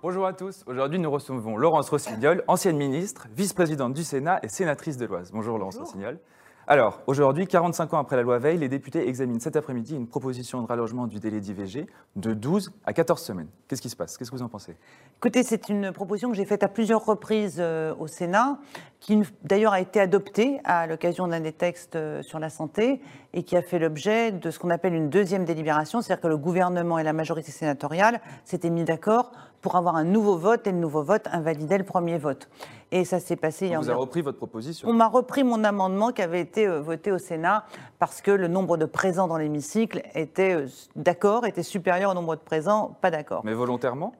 Bonjour à tous. Aujourd'hui, nous recevons Laurence Rossignol, ancienne ministre, vice-présidente du Sénat et sénatrice de l'Oise. Bonjour Laurence Rossignol. Alors, aujourd'hui, 45 ans après la loi Veil, les députés examinent cet après-midi une proposition de rallongement du délai d'IVG de 12 à 14 semaines. Qu'est-ce qui se passe? Qu'est-ce que vous en pensez? Écoutez, c'est une proposition que j'ai faite à plusieurs reprises euh, au Sénat, qui d'ailleurs a été adoptée à l'occasion d'un des textes euh, sur la santé et qui a fait l'objet de ce qu'on appelle une deuxième délibération, c'est-à-dire que le gouvernement et la majorité sénatoriale s'étaient mis d'accord pour avoir un nouveau vote et le nouveau vote invalidait le premier vote. Et ça s'est passé. On vous a repris votre proposition On m'a repris mon amendement qui avait été euh, voté au Sénat parce que le nombre de présents dans l'hémicycle était euh, d'accord, était supérieur au nombre de présents pas d'accord. Mais volontairement?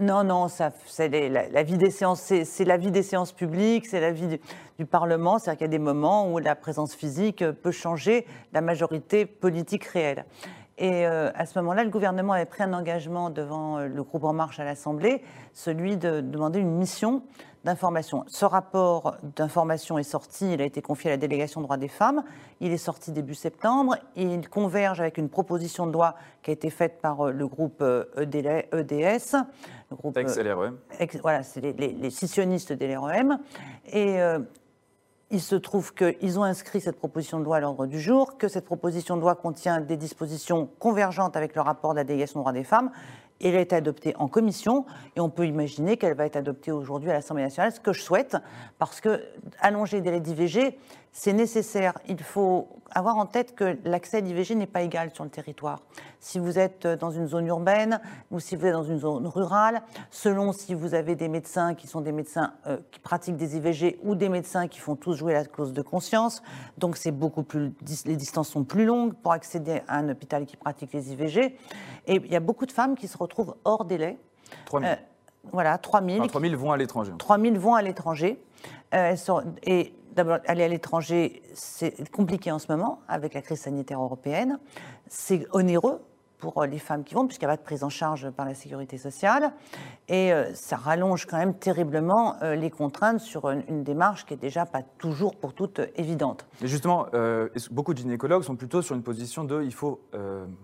Non, non, ça, c'est la, vie des séances, c'est, la vie des séances publiques, c'est la vie du, Parlement. C'est-à-dire qu'il y a des moments où la présence physique peut changer la majorité politique réelle. Et euh, à ce moment-là, le gouvernement avait pris un engagement devant le groupe En Marche à l'Assemblée, celui de demander une mission d'information. Ce rapport d'information est sorti, il a été confié à la délégation droits des femmes, il est sorti début septembre, il converge avec une proposition de loi qui a été faite par euh, le groupe EDS, euh, e le groupe ex-LREM. voilà, c'est les, les, scissionnistes de l'REM. Et euh, il se trouve qu'ils ont inscrit cette proposition de loi à l'ordre du jour, que cette proposition de loi contient des dispositions convergentes avec le rapport de la délégation droits des femmes, elle a été adoptée en commission et on peut imaginer qu'elle va être adoptée aujourd'hui à l'Assemblée nationale, ce que je souhaite, parce que allonger les délais d'IVG, c'est nécessaire. Il faut avoir en tête que l'accès à l'IVG n'est pas égal sur le territoire. Si vous êtes dans une zone urbaine ou si vous êtes dans une zone rurale, selon si vous avez des médecins qui sont des médecins euh, qui pratiquent des IVG ou des médecins qui font tous jouer la clause de conscience, donc c'est beaucoup plus, les distances sont plus longues pour accéder à un hôpital qui pratique les IVG. Et il y a beaucoup de femmes qui se retrouvent hors délai. 3 000. Euh, voilà, 3 000. 3 000 vont à l'étranger. 3 000 vont à l'étranger. Euh, et d'abord, aller à l'étranger, c'est compliqué en ce moment avec la crise sanitaire européenne. C'est onéreux pour les femmes qui vont, puisqu'il n'y a pas de prise en charge par la sécurité sociale. Et euh, ça rallonge quand même terriblement euh, les contraintes sur une, démarche qui est déjà pas toujours pour toutes évidente. Mais justement, beaucoup de gynécologues sont plutôt sur une position de il faut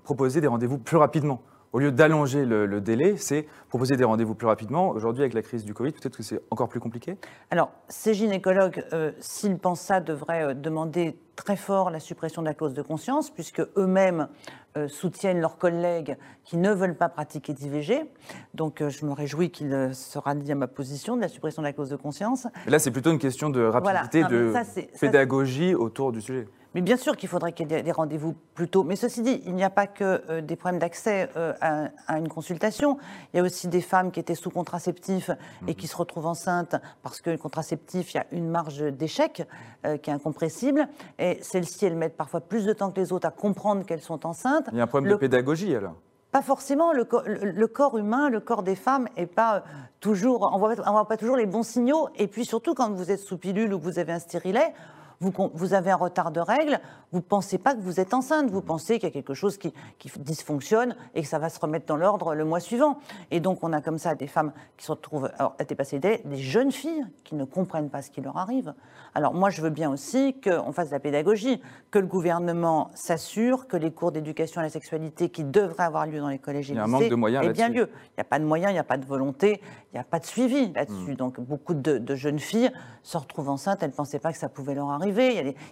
proposer des rendez-vous plus rapidement? Au lieu d'allonger le, délai, c'est proposer des rendez-vous plus rapidement. Aujourd'hui, avec la crise du Covid, peut-être que c'est encore plus compliqué? Alors, ces gynécologues, euh, s'ils pensent ça, devraient euh, demander très fort la suppression de la clause de conscience, puisque eux-mêmes euh, soutiennent leurs collègues qui ne veulent pas pratiquer d'IVG. Donc, je me réjouis qu'il sera dit à ma position de la suppression de la clause de conscience. là, c'est plutôt une question de rapidité, de pédagogie autour du sujet. Mais bien sûr qu'il faudrait qu'il y ait des rendez-vous plus tôt. Mais ceci dit, il n'y a pas que euh, des problèmes d'accès euh, à, une consultation. Il y a aussi des femmes qui étaient sous contraceptif et qui mhm. se retrouvent enceintes parce que le contraceptif, il y a une marge d'échec euh, qui est incompressible. Et celles-ci, elles mettent parfois plus de temps que les autres à comprendre qu'elles sont enceintes. Il y a un problème de pédagogie alors pas forcément. Le, corps humain, le corps des femmes est pas toujours, on voit, voit pas toujours les bons signaux. Et puis surtout quand vous êtes sous pilule ou que vous avez un stérilet, vous, avez un retard de règles, vous ne pensez pas que vous êtes enceinte, vous pensez qu'il y a quelque chose qui, dysfonctionne et que ça va se remettre dans l'ordre le mois suivant. Et donc on a comme ça des femmes qui se retrouvent alors, à dépasser des, des jeunes filles qui ne comprennent pas ce qui leur arrive. Alors moi je veux bien aussi qu'on fasse de la pédagogie, que le gouvernement s'assure que les cours d'éducation à la sexualité qui devraient avoir lieu dans les collèges et lycées... Il y a un manque de moyens là-dessus. bien lieu. Il n'y a pas de moyens, il n'y a pas de volonté, il n'y a pas de suivi là-dessus. Hmm. Donc beaucoup de, jeunes filles se retrouvent enceintes, elles ne pensaient pas que ça pouvait leur arriver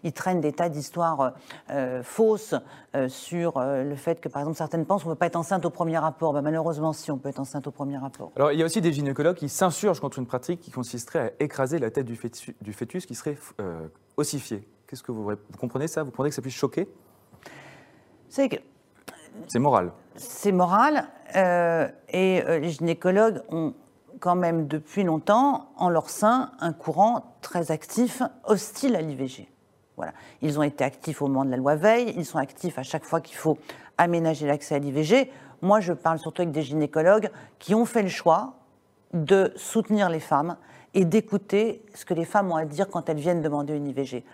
ils traînent des tas d'histoires euh, euh, fausses euh, sur le fait que, par exemple, certaines pensent qu'on ne peut pas être enceinte au premier rapport. Ben, malheureusement, si, on peut être enceinte au premier rapport. Alors, il y a aussi des gynécologues qui s'insurgent contre une pratique qui consisterait à écraser la tête du fœtus, qui serait ossifié. Qu'est-ce que vous, vous comprenez ça? Vous comprenez que ça puisse choquer C'est que c'est moral. C'est moral. et les gynécologues ont quand même depuis longtemps en leur sein un courant très actif, hostile à l'IVG. Voilà. Ils ont été actifs au moment de la loi Veil, ils sont actifs à chaque fois qu'il faut aménager l'accès à l'IVG. Moi, je parle surtout avec des gynécologues qui ont fait le choix de soutenir les femmes et d'écouter ce que les femmes ont à dire quand elles viennent demander une IVG.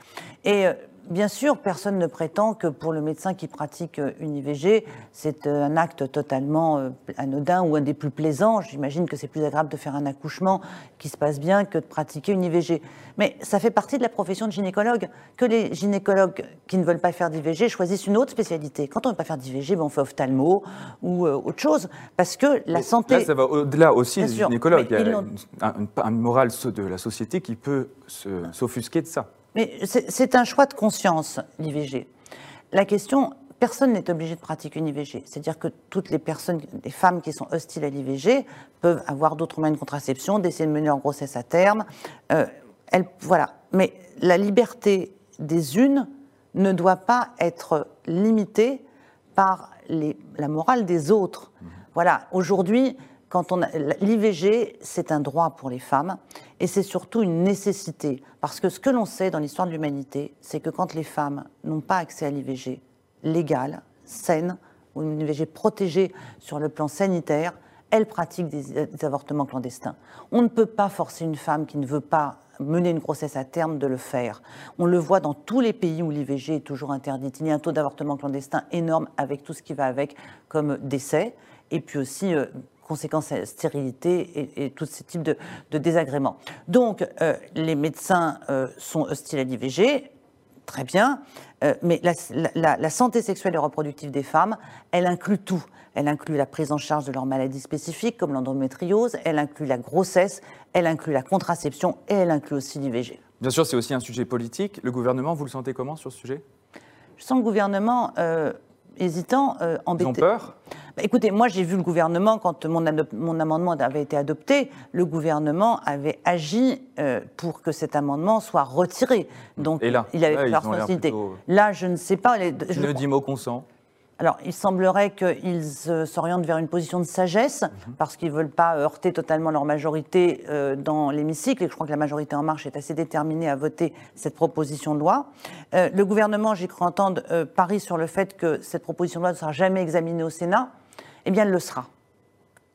Et euh, Bien sûr, personne ne prétend que pour le médecin qui pratique euh, une IVG, c'est euh, un acte totalement euh, anodin ou un des plus plaisants. J'imagine que c'est plus agréable de faire un accouchement qui se passe bien que de pratiquer une IVG. Mais ça fait partie de la profession de gynécologue. Que les gynécologues qui ne veulent pas faire d'IVG choisissent une autre spécialité. Quand on ne veut pas faire d'IVG, ben on fait ophtalmo ou autre chose. Parce que la santé. Là, ça va au-delà aussi des gynécologues. Il y a une, un, moral de la société qui peut s'offusquer de ça. Mais c'est un choix de conscience, l'IVG. La question, personne n'est obligé de pratiquer une IVG. C'est-à-dire que toutes les personnes, les femmes qui sont hostiles à l'IVG peuvent avoir d'autres moyens de contraception, d'essayer de mener leur grossesse à terme. Euh, voilà. Mais la liberté des unes ne doit pas être limitée par la morale des autres. Mmh. Voilà. Aujourd'hui, l'IVG, c'est un droit pour les femmes et c'est surtout une nécessité. Parce que ce que l'on sait dans l'histoire de l'humanité, c'est que quand les femmes n'ont pas accès à l'IVG légale, saine, ou une IVG protégée sur le plan sanitaire, elles pratiquent des, avortements clandestins. On ne peut pas forcer une femme qui ne veut pas mener une grossesse à terme de le faire. On le voit dans tous les pays où l'IVG est toujours interdite. Il y a un taux d'avortement clandestin énorme avec tout ce qui va avec comme décès et puis aussi euh, conséquences stérilité et, tous ces types de, désagréments. Donc, euh, les médecins euh, sont hostiles à l'IVG, très bien, euh, mais la, santé sexuelle et reproductive des femmes, elle inclut tout. Elle inclut la prise en charge de leurs maladies spécifiques, comme l'endométriose, elle inclut la grossesse, elle inclut la contraception et elle inclut aussi l'IVG. Bien sûr, c'est aussi un sujet politique. Le gouvernement, vous le sentez comment sur ce sujet? Je sens le gouvernement hésitant, embêté. Ils ont peur? Bah, écoutez, moi j'ai vu le gouvernement, quand mon, mon, amendement avait été adopté, le gouvernement avait agi euh, pour que cet amendement soit retiré. Donc Et là, il avait là, la responsabilité. Là, je ne sais pas. Les, je, ne dis mot consent. Alors, il semblerait qu'ils s'orientent vers une position de sagesse, mhm. parce qu'ils ne veulent pas heurter totalement leur majorité euh, dans l'hémicycle, et je crois que la majorité En Marche est assez déterminée à voter cette proposition de loi. Euh, le gouvernement, j'ai cru entendre, parie sur le fait que cette proposition de loi ne sera jamais examinée au Sénat eh bien, elle le sera.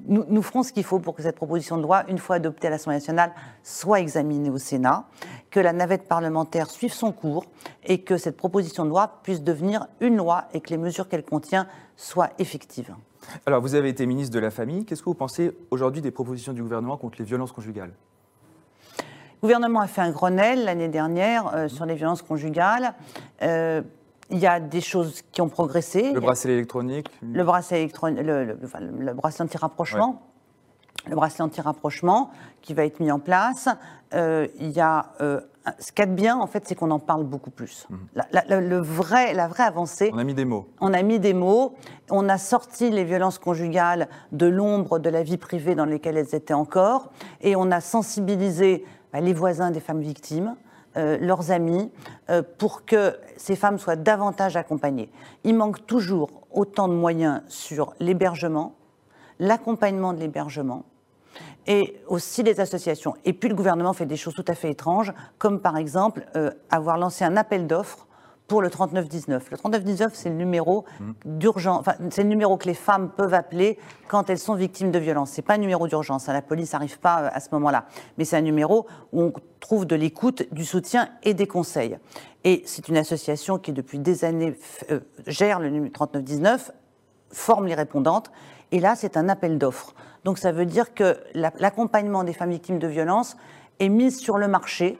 Nous, ferons ce qu'il faut pour que cette proposition de loi, une fois adoptée à l'Assemblée nationale, soit examinée au Sénat, que la navette parlementaire suive son cours et que cette proposition de loi puisse devenir une loi et que les mesures qu'elle contient soient effectives. Alors, vous avez été ministre de la Famille. Qu'est-ce que vous pensez aujourd'hui des propositions du gouvernement contre les violences conjugales? Le gouvernement a fait un Grenelle l'année dernière euh, sur les violences conjugales. Euh, il y a des choses qui ont progressé. Le bracelet électronique Le bracelet, électronique, le, bracelet anti-rapprochement. Le bracelet anti-rapprochement qui va être mis en place. Euh, il y a, euh, ce qu'il y a de bien, en fait, c'est qu'on en parle beaucoup plus. Mhm. La, le vrai, la vraie avancée. On a mis des mots. On a mis des mots. On a sorti les violences conjugales de l'ombre de la vie privée dans laquelle elles étaient encore. Et on a sensibilisé bah, les voisins des femmes victimes. Euh, leurs amis, euh, pour que ces femmes soient davantage accompagnées. Il manque toujours autant de moyens sur l'hébergement, l'accompagnement de l'hébergement, et aussi les associations. Et puis le gouvernement fait des choses tout à fait étranges, comme par exemple euh, avoir lancé un appel d'offres pour le 3919. Le 3919, c'est le numéro d'urgence, enfin, c'est le numéro que les femmes peuvent appeler quand elles sont victimes de violences. C'est pas un numéro d'urgence, hein. la police n'arrive pas euh, à ce moment-là, mais c'est un numéro où on trouve de l'écoute, du soutien et des conseils. Et c'est une association qui depuis des années euh, gère le numéro 3919, forme les répondantes, et là c'est un appel d'offres. Donc ça veut dire que l'accompagnement des femmes victimes de violences est mis sur le marché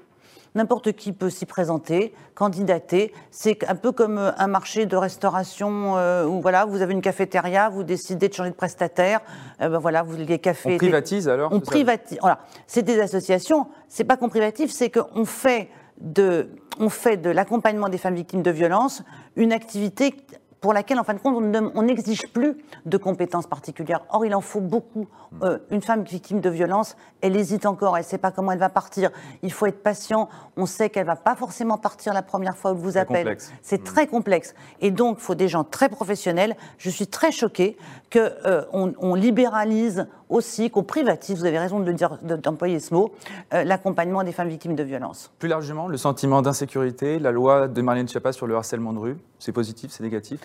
N'importe qui peut s'y présenter, candidater. C'est un peu comme euh, un marché de restauration euh, où voilà, vous avez une cafétéria, vous décidez de changer de prestataire. Euh, ben voilà, vous les cafés. On privatise alors On privatise. Voilà, c'est des associations. C'est pas qu'on privatise, c'est qu'on fait de, on fait de l'accompagnement des femmes victimes de violences une activité pour laquelle, en fin de compte, on n'exige plus de compétences particulières. Or, il en faut beaucoup. Hmm. Euh, une femme victime de violence, elle hésite encore, elle ne sait pas comment elle va partir. Il faut être patient. On sait qu'elle ne va pas forcément partir la première fois où elle vous appelle. C'est hmm. très complexe. Et donc, il faut des gens très professionnels. Je suis très choquée qu'on euh, on libéralise aussi, qu'on privatise, vous avez raison de d'employer ce mot, euh, l'accompagnement des femmes victimes de violences. Plus largement, le sentiment d'insécurité, la loi de Marlène Schiappa sur le harcèlement de rue, c'est positif, c'est négatif?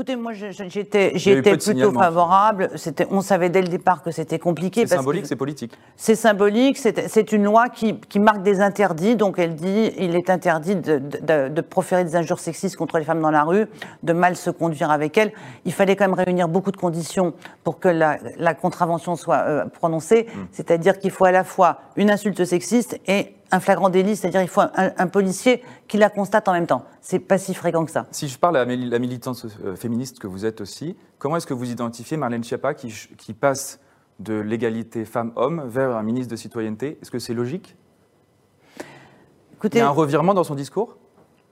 Écoutez, moi j'étais plutôt favorable. On savait dès le départ que c'était compliqué. C'est symbolique, c'est politique. C'est symbolique, c'est une loi qui, marque des interdits. Donc elle dit il est interdit de, proférer des injures sexistes contre les femmes dans la rue, de mal se conduire avec elles. Il fallait quand même réunir beaucoup de conditions pour que la, contravention soit euh, prononcée. Hmm. C'est-à-dire qu'il faut à la fois une insulte sexiste et un flagrant délit, c'est-à-dire il faut un, policier qui la constate en même temps. C'est pas si fréquent que ça. Si je parle à la militante euh, féministe que vous êtes aussi, comment est-ce que vous identifiez Marlène Schiappa qui, qui passe de l'égalité femmes-hommes vers un ministre de citoyenneté? Est-ce que c'est logique? Écoutez, Il y a un revirement dans son discours?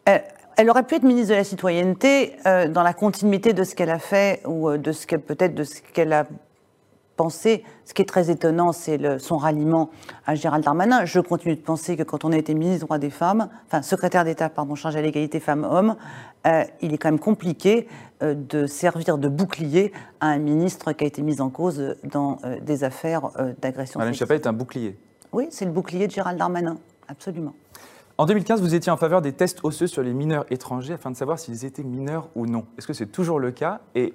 Elle, aurait pu être ministre de la citoyenneté euh, dans la continuité de ce qu'elle a fait ou euh, de ce qu'elle peut-être de ce qu'elle a penser, ce qui est très étonnant, c'est son ralliement à Gérald Darmanin. Je continue de penser que quand on a été ministre des droits des femmes, enfin secrétaire d'État, pardon, chargé à l'égalité femmes-hommes, euh, il est quand même compliqué euh, de servir de bouclier à un ministre qui a été mis en cause dans euh, des affaires d'agression Alain Chappelle est un bouclier. Oui, c'est le bouclier de Gérald Darmanin, absolument. En 2015, vous étiez en faveur des tests osseux sur les mineurs étrangers afin de savoir s'ils étaient mineurs ou non. Est-ce que c'est toujours le cas Et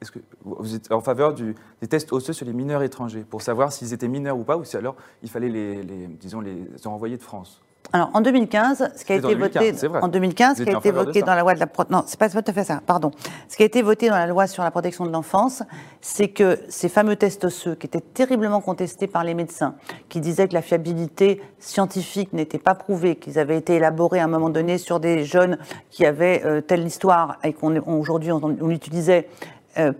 est-ce que vous êtes en faveur des tests osseux sur les mineurs étrangers pour savoir s'ils étaient mineurs ou pas, ou si alors il fallait les, disons, les renvoyer de France? Alors, en 2015, ce qui a été voté, en 2015, ce qui a été voté dans la loi de la non, c'est pas tout à fait ça, pardon. Ce qui a été voté dans la loi sur la protection de l'enfance, c'est que ces fameux tests osseux, qui étaient terriblement contestés par les médecins, qui disaient que la fiabilité scientifique n'était pas prouvée, qu'ils avaient été élaborés à un moment donné sur des jeunes qui avaient euh, telle histoire et qu'aujourd'hui on, on, l'utilisait euh,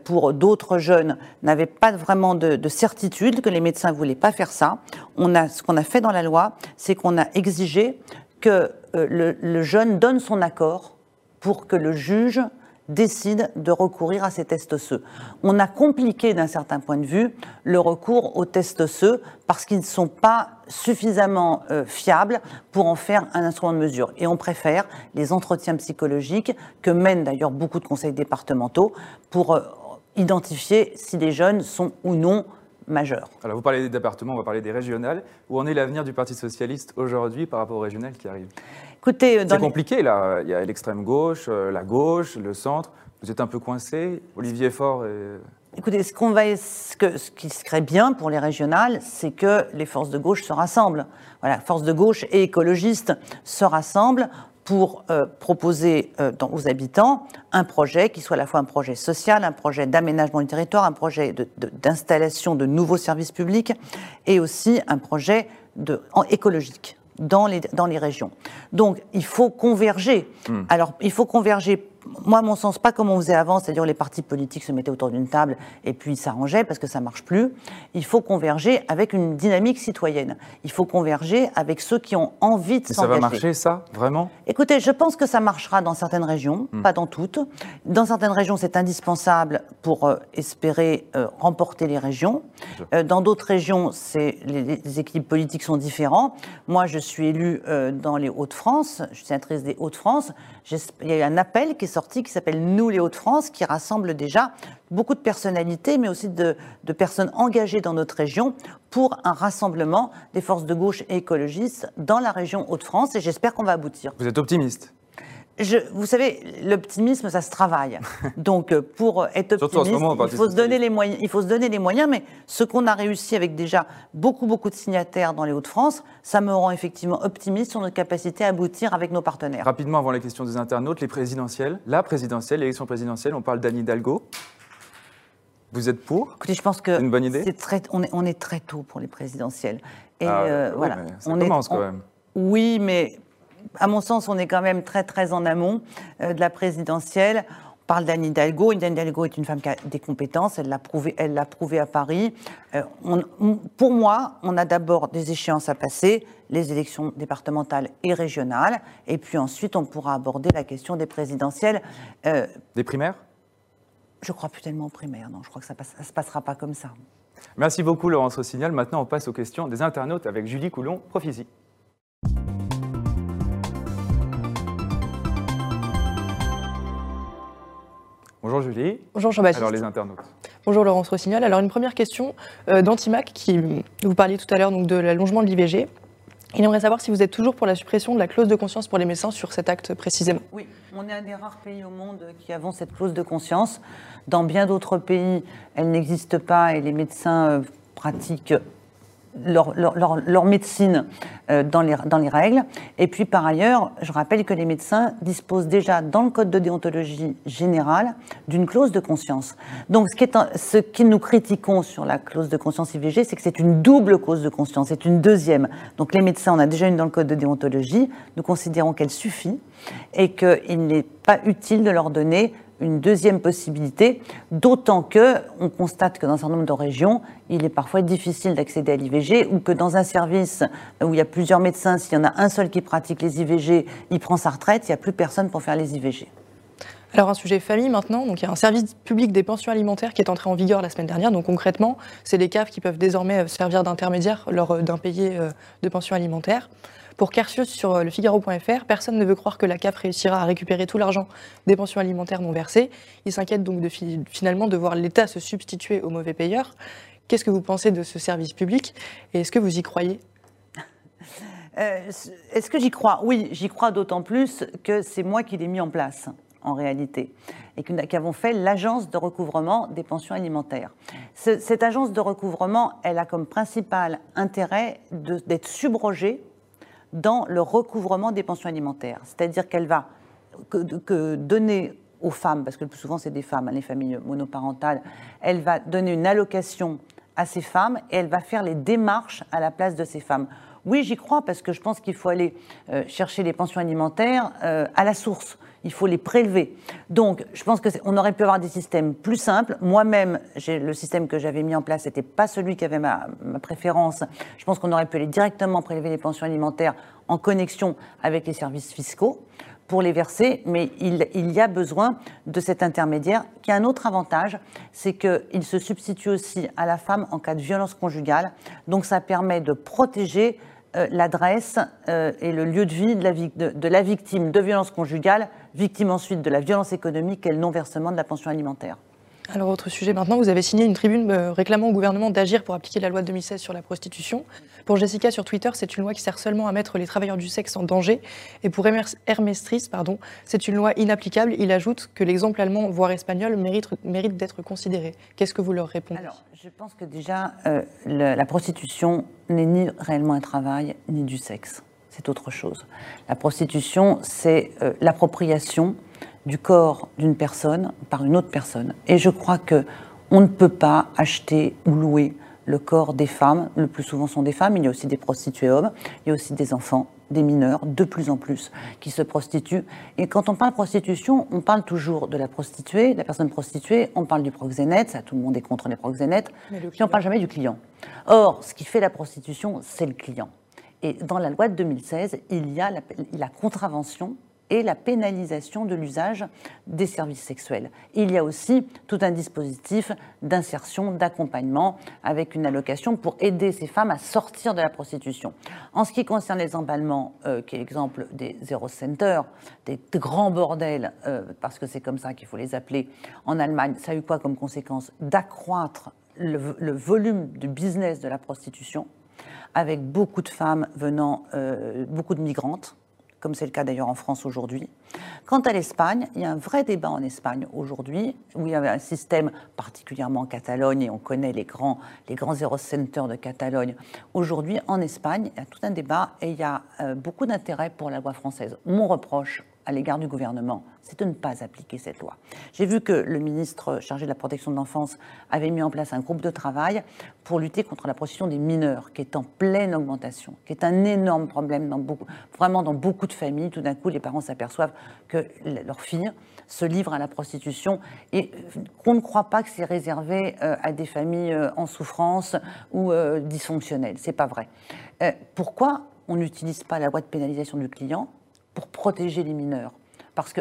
pour d'autres jeunes n'avaient pas vraiment de, certitude, que les médecins ne voulaient pas faire ça. On a, ce qu'on a fait dans la loi, c'est qu'on a exigé que euh, le, jeune donne son accord pour que le juge décide de recourir à ces tests osseux. On a compliqué d'un certain point de vue le recours aux tests osseux parce qu'ils ne sont pas suffisamment euh, fiables pour en faire un instrument de mesure. Et on préfère les entretiens psychologiques que mènent d'ailleurs beaucoup de conseils départementaux pour euh, identifier si les jeunes sont ou non majeurs. Alors vous parlez des départements, on va parler des régionales. Où en est l'avenir du Parti socialiste aujourd'hui par rapport aux régionales qui arrivent? Écoutez, euh, c'est compliqué là. Il y a l'extrême gauche, la gauche, le centre. Vous êtes un peu coincé. Olivier Faure est Écoutez, ce, qu'on va, ce, que, ce qui serait bien pour les régionales, c'est que les forces de gauche se rassemblent. Voilà, forces de gauche et écologistes se rassemblent pour euh, proposer euh, aux habitants un projet qui soit à la fois un projet social, un projet d'aménagement du territoire, un projet d'installation de, nouveaux services publics et aussi un projet de, écologique dans les, dans les régions. Donc il faut converger. Hmm. Alors il faut converger moi, à mon sens, pas comme on faisait avant, c'est-à-dire les partis politiques se mettaient autour d'une table et puis s'arrangeaient parce que ça marche plus. Il faut converger avec une dynamique citoyenne. Il faut converger avec ceux qui ont envie de s'engager. Ça va marcher, ça, vraiment? Écoutez, je pense que ça marchera dans certaines régions, hmm. pas dans toutes. Dans certaines régions, c'est indispensable pour euh, espérer euh, remporter les régions. Euh, dans d'autres régions, les, les, équilibres politiques sont différents. Moi, je suis élue dans les Hauts-de-France, je suis sénatrice des Hauts-de-France. Il y a eu un appel qui est sorti qui s'appelle Nous les Hauts-de-France, qui rassemble déjà beaucoup de personnalités, mais aussi de, personnes engagées dans notre région pour un rassemblement des forces de gauche et écologistes dans la région Hauts-de-France. Et j'espère qu'on va aboutir. Vous êtes optimiste? Vous savez, l'optimisme, ça se travaille. Donc, euh, pour être optimiste, il, faut se donner les moyens, il faut se donner les moyens. Mais ce qu'on a réussi avec déjà beaucoup, beaucoup de signataires dans les Hauts-de-France, ça me rend effectivement optimiste sur notre capacité à aboutir avec nos partenaires. Rapidement, avant la question des internautes, les présidentielles, la présidentielle, l'élection présidentielle, on parle d'Anne Hidalgo. Vous êtes pour? Écoutez, je pense que une bonne idée? Très, on, est, on, est, très tôt pour les présidentielles. Et ah, euh, voilà, ça on commence quand même. Oui, mais à mon sens, on est quand même très très en amont euh, de la présidentielle. On parle d'Anne Hidalgo. Anne Hidalgo est une femme qui a des compétences. Elle l'a prouvé, elle l'a prouvé à Paris. Euh, pour moi, on a d'abord des échéances à passer, les élections départementales et régionales, et puis ensuite on pourra aborder la question des présidentielles. Euh, des primaires? Je crois plus tellement aux primaires. Non, je crois que ça ne se passera pas comme ça. Merci beaucoup, Laurence Rossignol. Maintenant, on passe aux questions des internautes avec Julie Coulon, Prophétie. Bonjour Julie. Bonjour Jean-Baptiste. Alors les internautes. Bonjour Laurence Rossignol. Alors une première question euh, d'Antimac, qui vous parliez tout à l'heure donc de l'allongement de l'IVG. Il aimerait savoir si vous êtes toujours pour la suppression de la clause de conscience pour les médecins sur cet acte précisément. Oui, on est un des rares pays au monde qui avons cette clause de conscience. Dans bien d'autres pays, elle n'existe pas et les médecins euh, pratiquent leur, médecine euh, dans, les, dans les règles. Et puis par ailleurs, je rappelle que les médecins disposent déjà dans le code de déontologie générale d'une clause de conscience. Donc ce, qui est, ce qui nous critiquons sur la clause de conscience IVG, c'est que c'est une double clause de conscience, c'est une deuxième. Donc les médecins, on a déjà une dans le code de déontologie, nous considérons qu'elle suffit et qu'il n'est pas utile de leur donner une deuxième possibilité, d'autant que on constate que dans un nombre de régions, il est parfois difficile d'accéder à l'IVG ou que dans un service où il y a plusieurs médecins, s'il y en a un seul qui pratique les IVG, il prend sa retraite, il n'y a plus personne pour faire les IVG. Alors un sujet famille maintenant, donc il y a un service public des pensions alimentaires qui est entré en vigueur la semaine dernière. Donc concrètement, c'est les CAF qui peuvent désormais servir d'intermédiaire lors d'un payé euh, de pension alimentaire. Pour Carcius sur euh, le Figaro.fr, personne ne veut croire que la CAF réussira à récupérer tout l'argent des pensions alimentaires non versées. Il s'inquiète donc finalement de voir l'État se substituer aux mauvais payeurs. Qu'est-ce que vous pensez de ce service public et est-ce que vous y croyez? Euh, Est-ce que j'y crois? Oui, j'y crois d'autant plus que c'est moi qui l'ai mis en place en réalité, et qu'avons fait l'agence de recouvrement des pensions alimentaires. cette agence de recouvrement, elle a comme principal intérêt d'être subrogée dans le recouvrement des pensions alimentaires. C'est-à-dire qu'elle va que, donner aux femmes, parce que le plus souvent c'est des femmes, hein, les familles monoparentales, elle va donner une allocation à ces femmes et elle va faire les démarches à la place de ces femmes. Oui, j'y crois parce que je pense qu'il faut aller euh, chercher les pensions alimentaires euh, à la source il faut les prélever. Donc, je pense qu'on aurait pu avoir des systèmes plus simples. Moi-même, le système que j'avais mis en place n'était pas celui qui avait ma, préférence. Je pense qu'on aurait pu aller directement prélever les pensions alimentaires en connexion avec les services fiscaux pour les verser, mais il, il, y a besoin de cet intermédiaire qui a un autre avantage, c'est qu'il se substitue aussi à la femme en cas de violence conjugale. Donc ça permet de protéger euh, l'adresse euh, et le lieu de vie de la, de la victime de violence conjugale, victime ensuite de la violence économique et le non-versement de la pension alimentaire. Alors, autre sujet maintenant, vous avez signé une tribune euh, réclamant au gouvernement d'agir pour appliquer la loi de 2016 sur la prostitution. Pour Jessica sur Twitter, c'est une loi qui sert seulement à mettre les travailleurs du sexe en danger. Et pour Hermès Tris, pardon, c'est une loi inapplicable. Il ajoute que l'exemple allemand, voire espagnol, mérite, mérite d'être considéré. Qu'est-ce que vous leur répondez? Alors, je pense que déjà, euh, la prostitution n'est ni réellement un travail, ni du sexe. C'est autre chose. La prostitution, c'est euh, l'appropriation du corps d'une personne par une autre personne. Et je crois que on ne peut pas acheter ou louer le corps des femmes. Le plus souvent sont des femmes. Il y a aussi des prostituées hommes. Il y a aussi des enfants, des mineurs, de plus en plus, qui se prostituent. Et quand on parle prostitution, on parle toujours de la prostituée, de la personne prostituée. On parle du proxénète. Ça, tout le monde est contre les proxénètes. Mais on parle jamais du client. Or, ce qui fait la prostitution, c'est le client. Et dans la loi de 2016, il y a la contravention et la pénalisation de l'usage des services sexuels. Il y a aussi tout un dispositif d'insertion, d'accompagnement avec une allocation pour aider ces femmes à sortir de la prostitution. En ce qui concerne les emballements, euh, qui est l'exemple des zero centers, des, grands bordels, euh, parce que c'est comme ça qu'il faut les appeler, en Allemagne, ça a eu quoi comme conséquence? D'accroître le, volume du business de la prostitution, avec beaucoup de femmes venant, euh, beaucoup de migrantes, comme c'est le cas d'ailleurs en France aujourd'hui. Quant à l'Espagne, il y a un vrai débat en Espagne aujourd'hui, où il y a un système, particulièrement en Catalogne, et on connaît les grands, les grands centers de Catalogne. Aujourd'hui, en Espagne, il y a tout un débat et il y a euh, beaucoup d'intérêt pour la loi française. Mon reproche à l'égard du gouvernement, c'est de ne pas appliquer cette loi. J'ai vu que le ministre chargé de la protection de l'enfance avait mis en place un groupe de travail pour lutter contre la prostitution des mineurs, qui est en pleine augmentation, qui est un énorme problème dans beaucoup, vraiment dans beaucoup de familles. Tout d'un coup, les parents s'aperçoivent que leurs filles se livrent à la prostitution et qu'on ne croit pas que c'est réservé euh, à des familles euh, en souffrance ou euh, dysfonctionnelles. C'est pas vrai. Pourquoi on n'utilise pas la loi de pénalisation du client pour protéger les mineurs. Parce que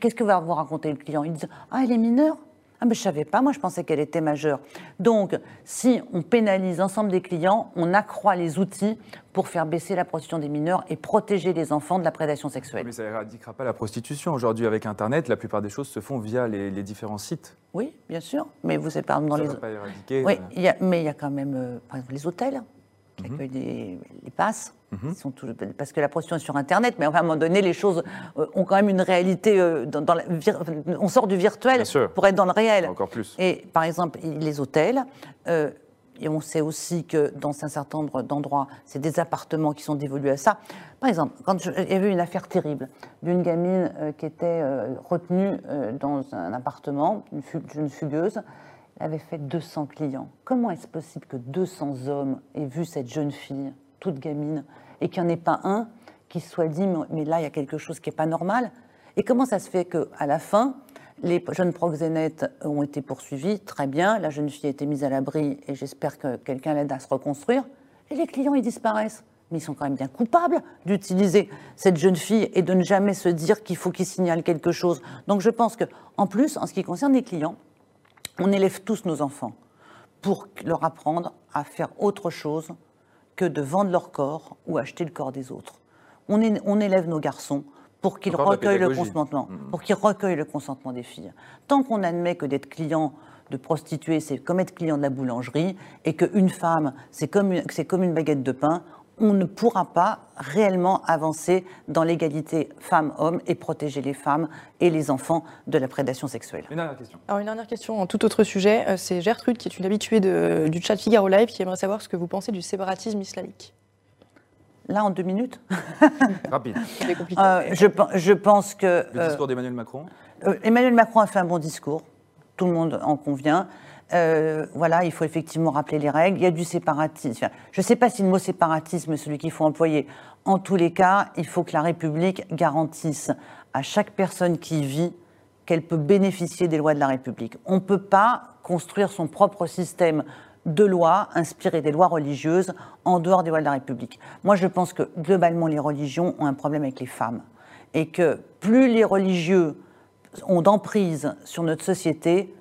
qu'est-ce que va vous raconter le client? Il dit Ah, elle est mineure ah, mais je savais pas, moi je pensais qu'elle était majeure. Donc, si on pénalise l'ensemble des clients, on accroît les outils pour faire baisser la prostitution des mineurs et protéger les enfants de la prédation sexuelle. Mais ça n'éradiquera pas la prostitution. Aujourd'hui, avec Internet, la plupart des choses se font via les, différents sites. Oui, bien sûr. Mais vous êtes par dans ça les. Va pas éradiquer, oui, euh. y a, mais il y a quand même, euh, par exemple, les hôtels qui accueille les, les passes. Ils sont tous- parce que la prostitution est sur Internet, mais enfin, à un moment donné, les choses euh, ont quand même une réalité. euh, dans, dans la vir- on sort du virtuel pour être dans le réel. Encore plus. Et par exemple, les hôtels, euh, et on sait aussi que dans un certain nombre d'endroits, c'est des appartements qui sont dévolus à ça. Par exemple, quand y avait une affaire terrible d'une gamine qui était retenue dans un appartement, une fugueuse, avait fait 200 clients. Comment est-ce possible que 200 hommes aient vu cette jeune fille, toute gamine, et qu'il n'y en ait pas un qui soit dit, mais- là, il y a quelque chose qui n'est pas normal? Et comment ça se fait qu'à la fin, les jeunes proxénètes ont été poursuivis, très bien, la jeune fille a été mise à l'abri et j'espère que quelqu'un l'aide à se reconstruire, et les clients, ils disparaissent. Mais ils sont quand même bien coupables d'utiliser cette jeune fille et de ne jamais se dire qu'il faut qu'ils signalent quelque chose. Donc je pense que, en plus, en ce qui concerne les clients, on élève tous nos enfants pour leur apprendre à faire autre chose que de vendre leur corps ou acheter le corps des autres. On, élève nos garçons pour qu'ils recueillent le consentement, pour qu'ils recueillent le consentement des filles. Tant qu'on admet que d'être client de prostituée, c'est comme être client de la boulangerie, et qu'une femme, c'est comme, une- c'est comme une baguette de pain, on ne pourra pas réellement avancer dans l'égalité femmes-hommes et protéger les femmes et les enfants de la prédation sexuelle. Une dernière question. Alors une dernière question en tout autre sujet, euh, c'est Gertrude qui est une habituée de- du chat Figaro Live qui aimerait savoir ce que vous pensez du séparatisme islamique. Là, en deux minutes Rapide. C'est compliqué. Euh, je, pen- je pense que Le euh, discours d'Emmanuel Macron? euh, Emmanuel Macron a fait un bon discours. Tout le monde en convient. Euh, voilà, il faut effectivement rappeler les règles. Il y a du séparatisme. Je ne sais pas si le mot séparatisme est celui qu'il faut employer. En tous les cas, il faut que la République garantisse à chaque personne qui vit qu'elle peut bénéficier des lois de la République. On ne peut pas construire son propre système de lois inspiré des lois religieuses en dehors des lois de la République. Moi, je pense que globalement, les religions ont un problème avec les femmes. Et que plus les religieux ont d'emprise sur notre société,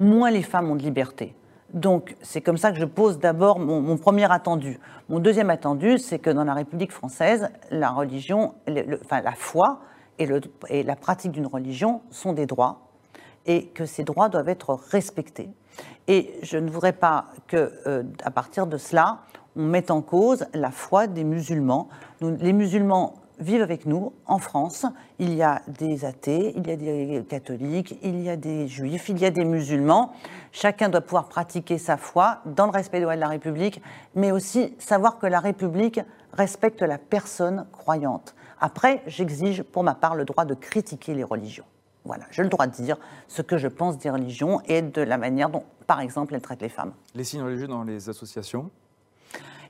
moins les femmes ont de liberté. Donc, c'est comme ça que je pose d'abord mon, premier attendu. Mon deuxième attendu, c'est que dans la République française, la religion, enfin la foi et, la pratique d'une religion sont des droits et que ces droits doivent être respectés. Et je ne voudrais pas que, euh, à partir de cela, on mette en cause la foi des musulmans. Les musulmans vivent avec nous en France. Il y a des athées, il y a des catholiques, il y a des juifs, il y a des musulmans. Chacun doit pouvoir pratiquer sa foi dans le respect des lois de la République, mais aussi savoir que la République respecte la personne croyante. Après, j'exige pour ma part le droit de critiquer les religions. Voilà, j'ai le droit de dire ce que je pense des religions et de la manière dont, par exemple, elles traitent les femmes. Les signes religieux dans les associations?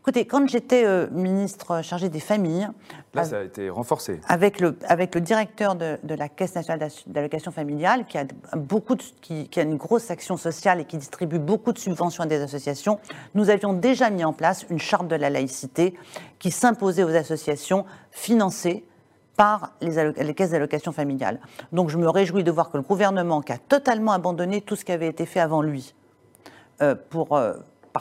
Écoutez, quand j'étais euh, ministre chargée des familles, Là, ça a été renforcé. avec le, avec le directeur de, de la Caisse nationale d'allocation familiale, qui a, beaucoup de- qui, qui a une grosse action sociale et qui distribue beaucoup de subventions à des associations, nous avions déjà mis en place une charte de la laïcité qui s'imposait aux associations financées par les caisses d'allocation familiale. Donc je me réjouis de voir que le gouvernement, qui a totalement abandonné tout ce qui avait été fait avant lui, euh, pour euh,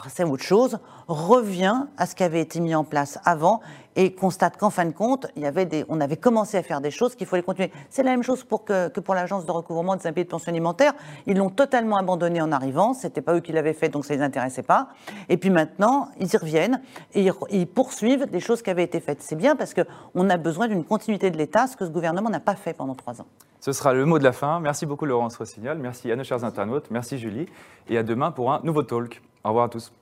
à autre chose, revient à ce qui avait été mis en place avant et constate qu'en fin de compte, il y avait des, on avait commencé à faire des choses qu'il fallait continuer. C'est la même chose pour que, pour l'agence de recouvrement des impayés de pension alimentaire. Ils l'ont totalement abandonné en arrivant. C'était pas eux qui l'avaient fait, donc ça les intéressait pas. Et puis maintenant, ils y reviennent et ils, poursuivent des choses qui avaient été faites. C'est bien parce que on a besoin d'une continuité de l'État, ce que ce gouvernement n'a pas fait pendant trois ans. Ce sera le mot de la fin. Merci beaucoup Laurence Rossignol, merci à nos chers internautes, merci Julie, et à demain pour un nouveau talk. Au revoir à tous.